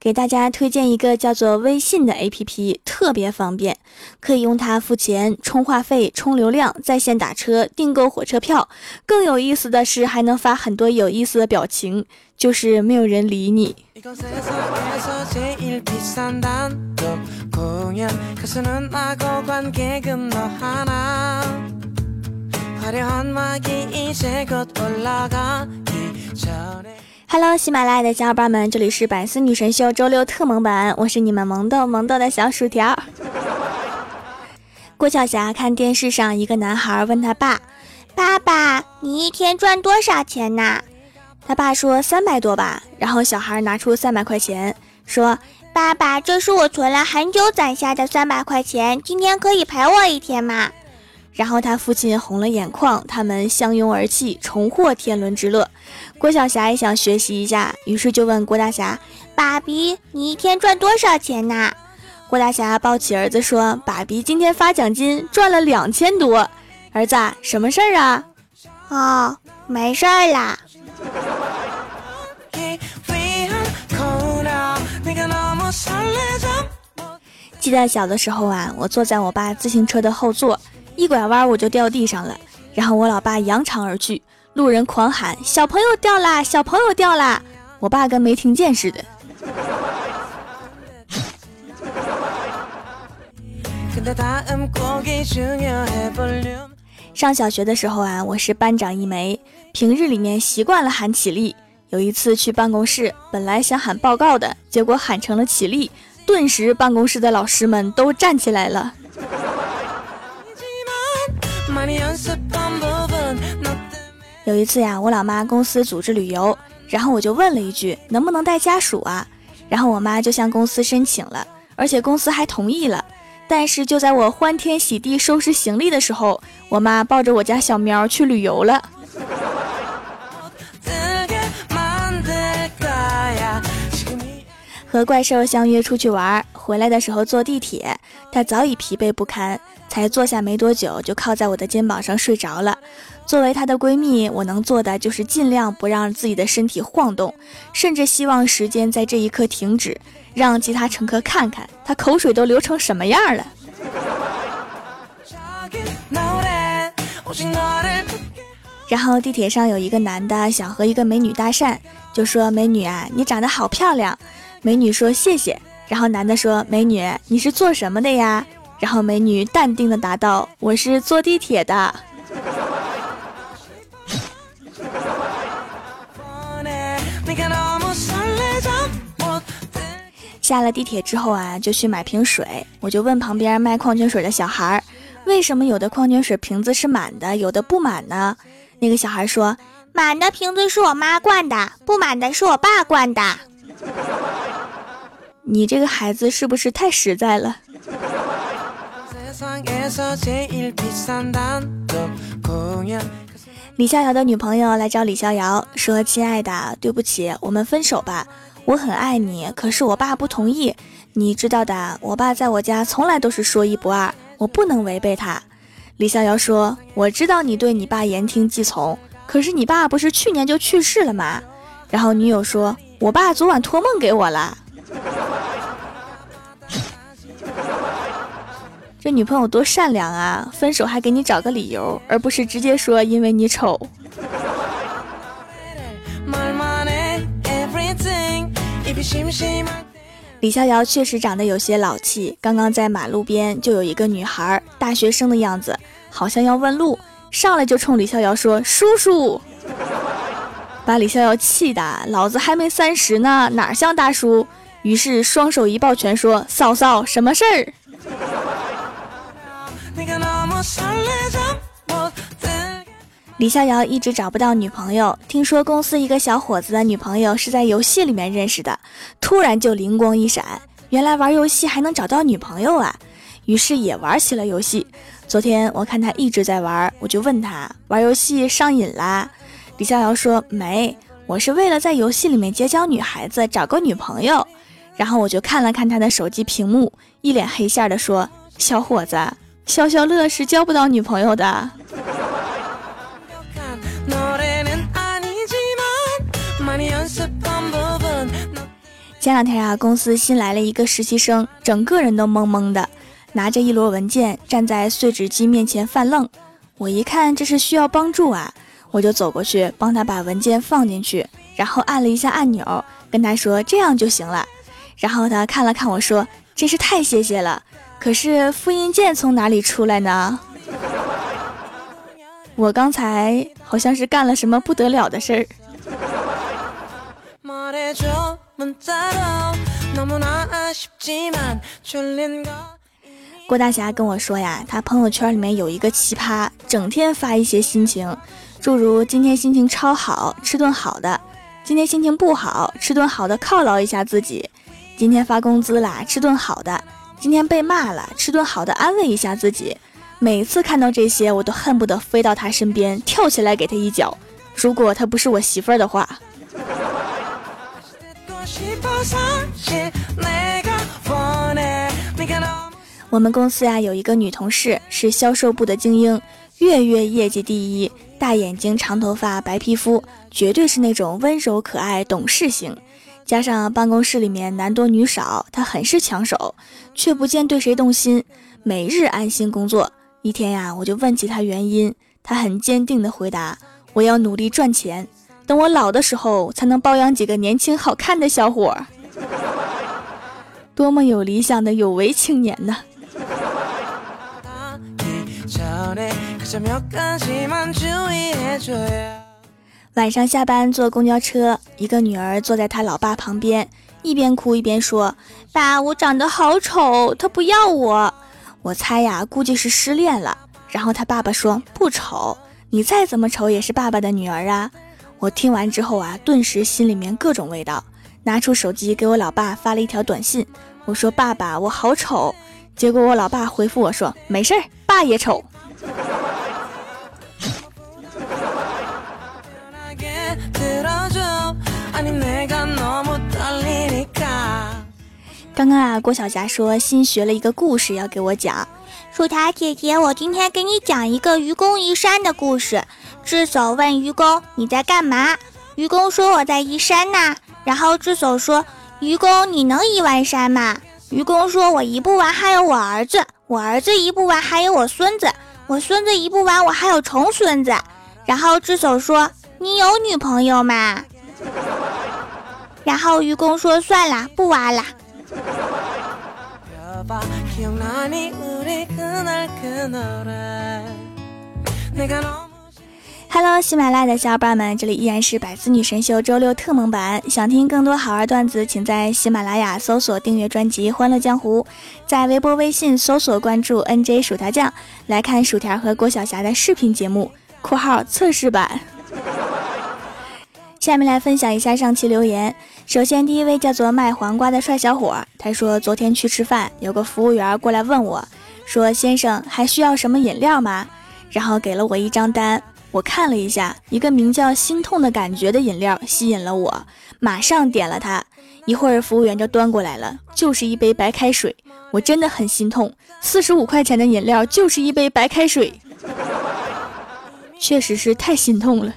给大家推荐一个叫做微信的 APP，特别方便，可以用它付钱、充话费、充流量、在线打车、订购火车票。更有意思的是，还能发很多有意思的表情，就是没有人理你。Hello，喜马拉雅的小伙伴们，这里是百思女神秀周六特萌版，我是你们萌豆萌豆的小薯条。郭晓霞看电视上，一个男孩问他爸：“爸爸，你一天赚多少钱呐？”他爸说：“三百多吧。”然后小孩拿出三百块钱，说：“爸爸，这是我存了很久攒下的三百块钱，今天可以陪我一天吗？”然后他父亲红了眼眶，他们相拥而泣，重获天伦之乐。郭晓霞也想学习一下，于是就问郭大侠：“爸比，你一天赚多少钱呐？”郭大侠抱起儿子说：“爸比今天发奖金赚了两千多。”儿子，什么事儿啊？哦，没事儿啦。记得小的时候啊，我坐在我爸自行车的后座。一拐弯我就掉地上了，然后我老爸扬长而去，路人狂喊：“小朋友掉啦，小朋友掉啦！”我爸跟没听见似的。上小学的时候啊，我是班长一枚，平日里面习惯了喊起立。有一次去办公室，本来想喊报告的，结果喊成了起立，顿时办公室的老师们都站起来了。有一次呀，我老妈公司组织旅游，然后我就问了一句，能不能带家属啊？然后我妈就向公司申请了，而且公司还同意了。但是就在我欢天喜地收拾行李的时候，我妈抱着我家小喵去旅游了。和怪兽相约出去玩，回来的时候坐地铁，他早已疲惫不堪，才坐下没多久就靠在我的肩膀上睡着了。作为她的闺蜜，我能做的就是尽量不让自己的身体晃动，甚至希望时间在这一刻停止，让其他乘客看看她口水都流成什么样了。然后地铁上有一个男的想和一个美女搭讪，就说：“美女啊，你长得好漂亮。”美女说谢谢，然后男的说：“美女，你是做什么的呀？”然后美女淡定的答道：“我是坐地铁的。”下了地铁之后啊，就去买瓶水。我就问旁边卖矿泉水的小孩：“为什么有的矿泉水瓶子是满的，有的不满呢？”那个小孩说：“满的瓶子是我妈灌的，不满的是我爸灌的。”你这个孩子是不是太实在了？李逍遥的女朋友来找李逍遥说：“亲爱的，对不起，我们分手吧。我很爱你，可是我爸不同意。你知道的，我爸在我家从来都是说一不二，我不能违背他。”李逍遥说：“我知道你对你爸言听计从，可是你爸不是去年就去世了吗？”然后女友说：“我爸昨晚托梦给我了。”这女朋友多善良啊！分手还给你找个理由，而不是直接说因为你丑。李逍遥确实长得有些老气。刚刚在马路边就有一个女孩，大学生的样子，好像要问路，上来就冲李逍遥说：“叔叔！” 把李逍遥气的，老子还没三十呢，哪像大叔？于是双手一抱拳说：“嫂嫂，什么事儿？”李逍遥一直找不到女朋友，听说公司一个小伙子的女朋友是在游戏里面认识的，突然就灵光一闪，原来玩游戏还能找到女朋友啊！于是也玩起了游戏。昨天我看他一直在玩，我就问他玩游戏上瘾啦？李逍遥说没，我是为了在游戏里面结交女孩子，找个女朋友。然后我就看了看他的手机屏幕，一脸黑线的说：“小伙子，消消乐是交不到女朋友的。”前两天啊，公司新来了一个实习生，整个人都懵懵的，拿着一摞文件站在碎纸机面前犯愣。我一看这是需要帮助啊，我就走过去帮他把文件放进去，然后按了一下按钮，跟他说这样就行了。然后他看了看我说：“真是太谢谢了。”可是复印件从哪里出来呢？我刚才好像是干了什么不得了的事儿。郭大侠跟我说呀，他朋友圈里面有一个奇葩，整天发一些心情，诸如今天心情超好，吃顿好的；今天心情不好，吃顿好的犒劳一下自己；今天发工资啦，吃顿好的；今天被骂了，吃顿好的安慰一下自己。每次看到这些，我都恨不得飞到他身边，跳起来给他一脚。如果他不是我媳妇儿的话。我们公司呀有一个女同事是销售部的精英，月月业绩第一，大眼睛、长头发、白皮肤，绝对是那种温柔可爱、懂事型。加上办公室里面男多女少，他很是抢手，却不见对谁动心，每日安心工作。一天呀，我就问起他原因，他很坚定的回答：“我要努力赚钱。”等我老的时候，才能包养几个年轻好看的小伙儿。多么有理想的有为青年呢！晚上下班坐公交车，一个女儿坐在她老爸旁边，一边哭一边说：“爸，我长得好丑，他不要我。”我猜呀，估计是失恋了。然后他爸爸说：“不丑，你再怎么丑也是爸爸的女儿啊。”我听完之后啊，顿时心里面各种味道，拿出手机给我老爸发了一条短信，我说：“爸爸，我好丑。”结果我老爸回复我说：“没事儿，爸也丑。”刚刚啊，郭晓霞说新学了一个故事要给我讲。薯条姐姐，我今天给你讲一个愚公移山的故事。智叟问愚公：“你在干嘛？”愚公说：“我在移山呐。”然后智叟说：“愚公，你能移完山吗？”愚公说：“我移不完，还有我儿子；我儿子移不完，还有我孙子；我孙子移不完，我还有重孙子。”然后智叟说：“你有女朋友吗？”然后愚公说：“算了，不挖了。” Hello，喜马拉雅的小伙伴们，这里依然是百思女神秀周六特蒙版。想听更多好玩段子，请在喜马拉雅搜索订阅专辑《欢乐江湖》，在微博、微信搜索关注 NJ 薯条酱，来看薯条和郭晓霞的视频节目（括号测试版）。下面来分享一下上期留言。首先，第一位叫做卖黄瓜的帅小伙，他说昨天去吃饭，有个服务员过来问我，说：“先生还需要什么饮料吗？”然后给了我一张单，我看了一下，一个名叫“心痛的感觉”的饮料吸引了我，马上点了它。一会儿服务员就端过来了，就是一杯白开水，我真的很心痛，四十五块钱的饮料就是一杯白开水，确实是太心痛了。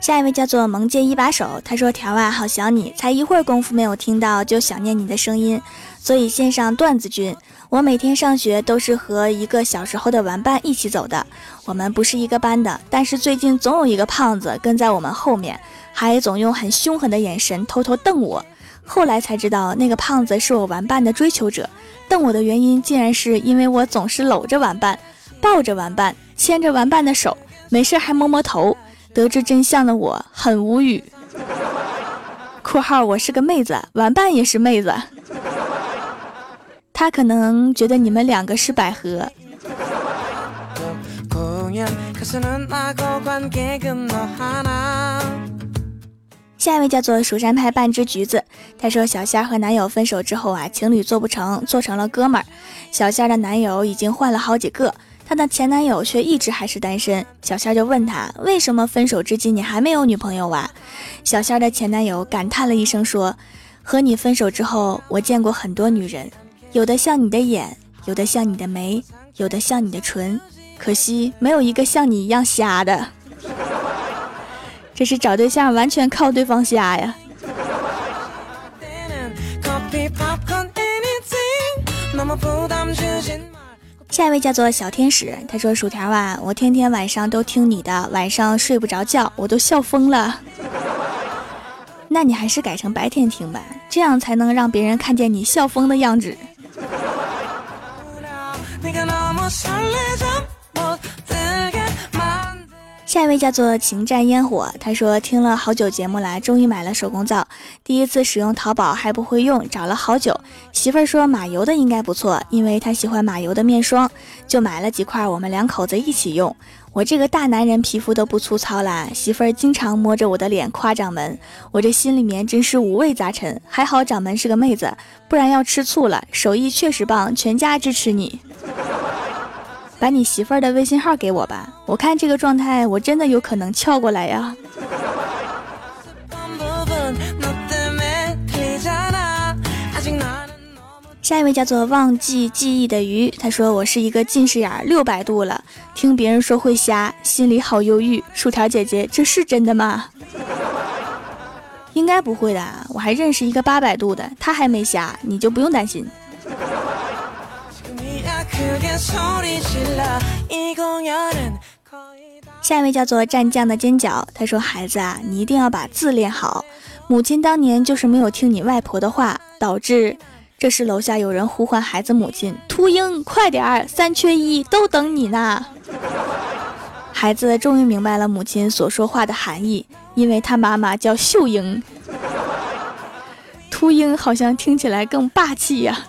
下一位叫做萌界一把手，他说：“条啊，好想你，才一会儿功夫没有听到，就想念你的声音，所以献上段子君。我每天上学都是和一个小时候的玩伴一起走的，我们不是一个班的，但是最近总有一个胖子跟在我们后面，还总用很凶狠的眼神偷偷瞪我。后来才知道，那个胖子是我玩伴的追求者，瞪我的原因竟然是因为我总是搂着玩伴。”抱着玩伴，牵着玩伴的手，没事还摸摸头。得知真相的我很无语。（括号我是个妹子，玩伴也是妹子。）他可能觉得你们两个是百合。下一位叫做蜀山派半只橘子，他说小仙儿和男友分手之后啊，情侣做不成，做成了哥们儿。小仙儿的男友已经换了好几个。她的前男友却一直还是单身。小仙就问她，为什么分手至今你还没有女朋友啊？小仙的前男友感叹了一声说：“和你分手之后，我见过很多女人，有的像你的眼，有的像你的眉，有的像你的唇，可惜没有一个像你一样瞎的。”这是找对象完全靠对方瞎呀。下一位叫做小天使，他说：“薯条啊，我天天晚上都听你的，晚上睡不着觉，我都笑疯了。那你还是改成白天听吧，这样才能让别人看见你笑疯的样子。”下一位叫做情战烟火，他说听了好久节目了，终于买了手工皂，第一次使用淘宝还不会用，找了好久。媳妇儿说马油的应该不错，因为她喜欢马油的面霜，就买了几块，我们两口子一起用。我这个大男人皮肤都不粗糙啦，媳妇儿经常摸着我的脸夸掌门，我这心里面真是五味杂陈。还好掌门是个妹子，不然要吃醋了。手艺确实棒，全家支持你。把你媳妇儿的微信号给我吧，我看这个状态，我真的有可能撬过来呀。下一位叫做忘记记忆的鱼，他说我是一个近视眼六百度了，听别人说会瞎，心里好忧郁。薯条姐姐，这是真的吗？应该不会的，我还认识一个八百度的，他还没瞎，你就不用担心。下一位叫做蘸酱的尖角，他说：“孩子啊，你一定要把字练好。母亲当年就是没有听你外婆的话，导致这时楼下有人呼唤孩子母亲：秃鹰，快点儿，三缺一，都等你呢。”孩子终于明白了母亲所说话的含义，因为他妈妈叫秀英。秃鹰好像听起来更霸气呀。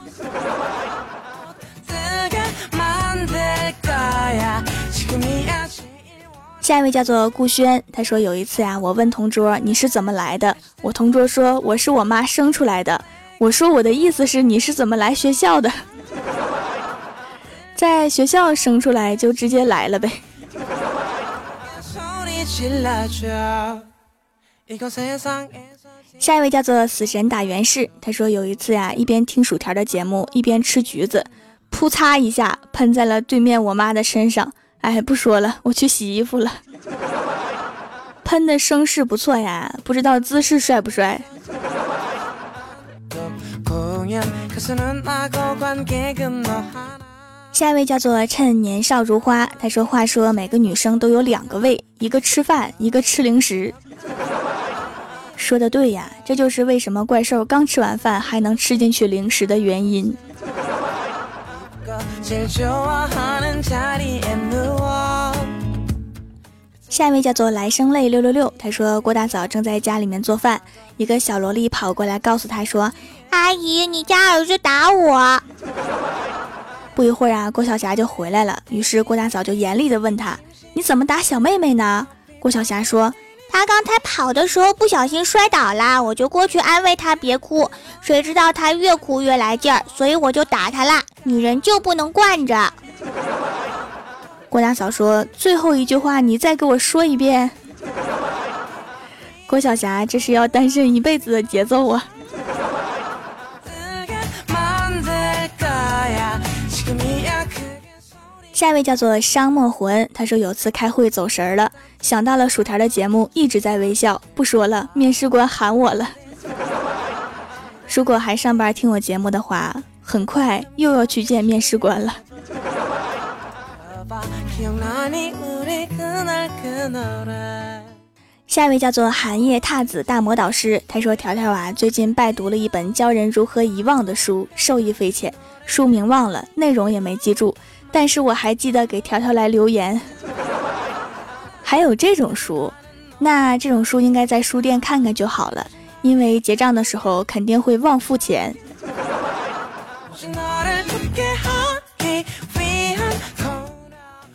下一位叫做顾轩，他说有一次呀，我问同桌你是怎么来的，我同桌说我是我妈生出来的，我说我的意思是你是怎么来学校的，在学校生出来就直接来了呗。下一位叫做死神打原氏，他说有一次呀，一边听薯条的节目，一边吃橘子，噗嚓一下喷在了对面我妈的身上。哎，不说了，我去洗衣服了。喷的声势不错呀，不知道姿势帅不帅。下一位叫做趁年少如花，他说：“话说每个女生都有两个胃，一个吃饭，一个吃零食。”说的对呀，这就是为什么怪兽刚吃完饭还能吃进去零食的原因。下一位叫做来生泪六六六，他说郭大嫂正在家里面做饭，一个小萝莉跑过来告诉他说：“阿姨，你家儿子打我。”不一会儿啊，郭晓霞就回来了，于是郭大嫂就严厉的问他：“你怎么打小妹妹呢？”郭晓霞说。他刚才跑的时候不小心摔倒了，我就过去安慰他别哭，谁知道他越哭越来劲儿，所以我就打他了。女人就不能惯着。郭大嫂说：“最后一句话你再给我说一遍。”郭晓霞这是要单身一辈子的节奏啊。下一位叫做商墨魂，他说有次开会走神了，想到了薯条的节目，一直在微笑。不说了，面试官喊我了。如果还上班听我节目的话，很快又要去见面试官了。下一位叫做寒夜踏子大魔导师，他说条条啊，最近拜读了一本教人如何遗忘的书，受益匪浅。书名忘了，内容也没记住。但是我还记得给条条来留言，还有这种书，那这种书应该在书店看看就好了，因为结账的时候肯定会忘付钱。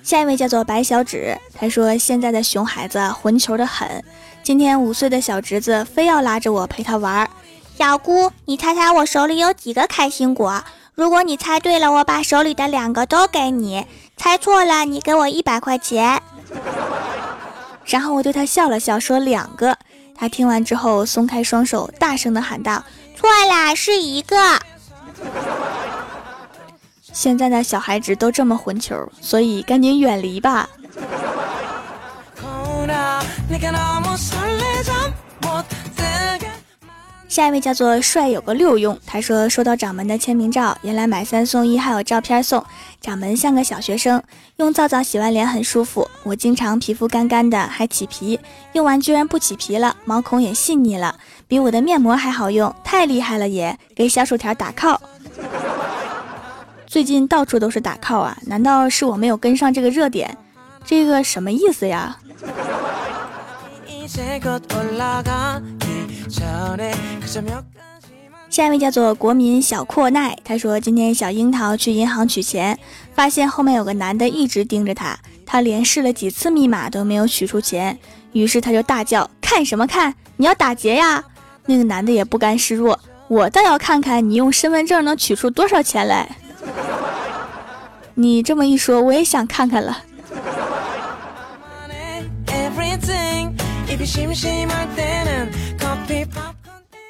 下一位叫做白小指，他说现在的熊孩子混球的很，今天五岁的小侄子非要拉着我陪他玩。小姑，你猜猜我手里有几个开心果？如果你猜对了，我把手里的两个都给你；猜错了，你给我一百块钱。”然后我对他笑了笑，说：“两个。”他听完之后松开双手，大声的喊道：“错啦，是一个。”现在的小孩子都这么混球，所以赶紧远离吧。下一位叫做帅有个六用，他说收到掌门的签名照，原来买三送一还有照片送。掌门像个小学生，用皂皂洗完脸很舒服。我经常皮肤干干的还起皮，用完居然不起皮了，毛孔也细腻了，比我的面膜还好用，太厉害了也！给小薯条打 call。最近到处都是打 call 啊，难道是我没有跟上这个热点？这个什么意思呀？下一位叫做国民小阔奈，他说今天小樱桃去银行取钱，发现后面有个男的一直盯着他，他连试了几次密码都没有取出钱，于是他就大叫：“看什么看？你要打劫呀！”那个男的也不甘示弱，我倒要看看你用身份证能取出多少钱来。你这么一说，我也想看看了。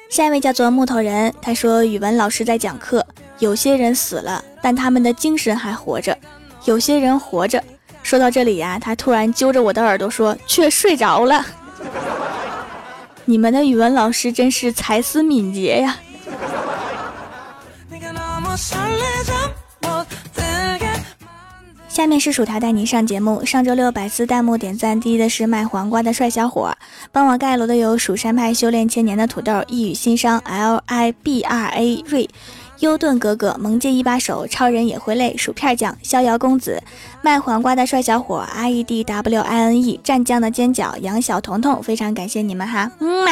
下一位叫做木头人，他说语文老师在讲课，有些人死了，但他们的精神还活着；有些人活着。说到这里呀，他突然揪着我的耳朵说，却睡着了。你们的语文老师真是才思敏捷呀。下面是薯条带你上节目。上周六百思弹幕点赞第一的是卖黄瓜的帅小伙，帮我盖楼的有蜀山派修炼千年的土豆，一语心伤 L I B R A 瑞，优顿哥哥，萌界一把手，超人也会累，薯片酱，逍遥公子，卖黄瓜的帅小伙，I E D W I N E，蘸酱的尖角，杨小彤彤，非常感谢你们哈，嗯嘛。